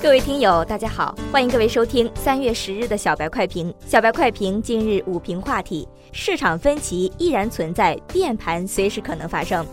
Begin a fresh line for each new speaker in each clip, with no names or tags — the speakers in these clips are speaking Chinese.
各位听友，大家好，欢迎各位收听三月十日的小白快评。小白快评今日午评话题：市场分歧依然存在，变盘随时可能发生。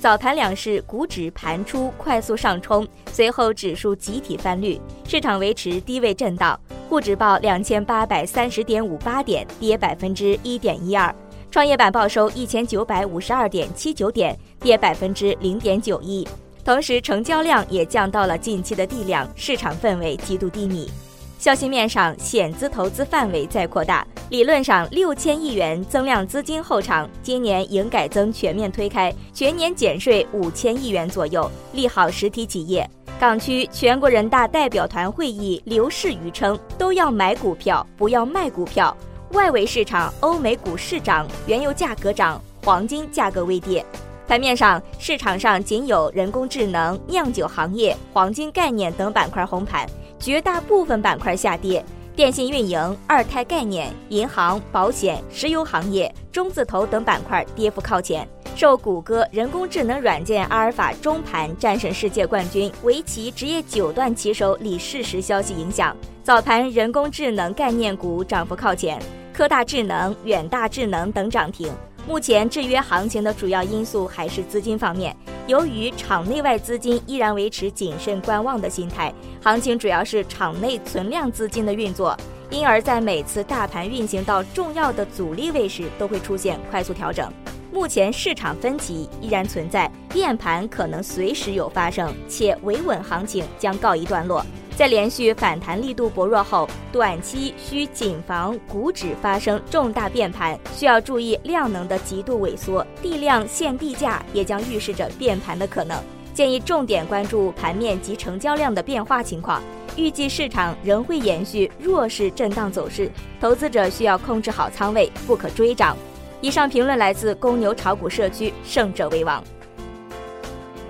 早盘两市股指盘出快速上冲，随后指数集体翻绿，市场维持低位震荡，沪指报两千八百三十点五八点，跌百分之一点一二；创业板报收一千九百五十二点七九点，跌百分之零点九一。同时，成交量也降到了近期的地量，市场氛围极度低迷。消息面上，险资投资范围在扩大，理论上六千亿元增量资金后场，今年营改增全面推开，全年减税五千亿元左右，利好实体企业。港区全国人大代表团会议刘士余称，都要买股票，不要卖股票。外围市场，欧美股市涨，原油价格涨，黄金价格微跌。盘面上，市场上仅有人工智能、酿酒行业、黄金概念等板块红盘，绝大部分板块下跌。电信运营、二胎概念、银行、保险、石油行业、中字头等板块跌幅靠前。受谷歌人工智能软件阿尔法中盘战胜世界冠军围棋职业九段棋手李世石消息影响，早盘人工智能概念股涨幅靠前，科大智能、远大智能等涨停。目前制约行情的主要因素还是资金方面，由于场内外资金依然维持谨慎观望的心态，行情主要是场内存量资金的运作，因而，在每次大盘运行到重要的阻力位时，都会出现快速调整。目前市场分歧依然存在，变盘可能随时有发生，且维稳行情将告一段落。在连续反弹力度薄弱后，短期需谨防股指发生重大变盘，需要注意量能的极度萎缩，地量限地价也将预示着变盘的可能。建议重点关注盘面及成交量的变化情况，预计市场仍会延续弱势震荡走势，投资者需要控制好仓位，不可追涨。以上评论来自公牛炒股社区，胜者为王。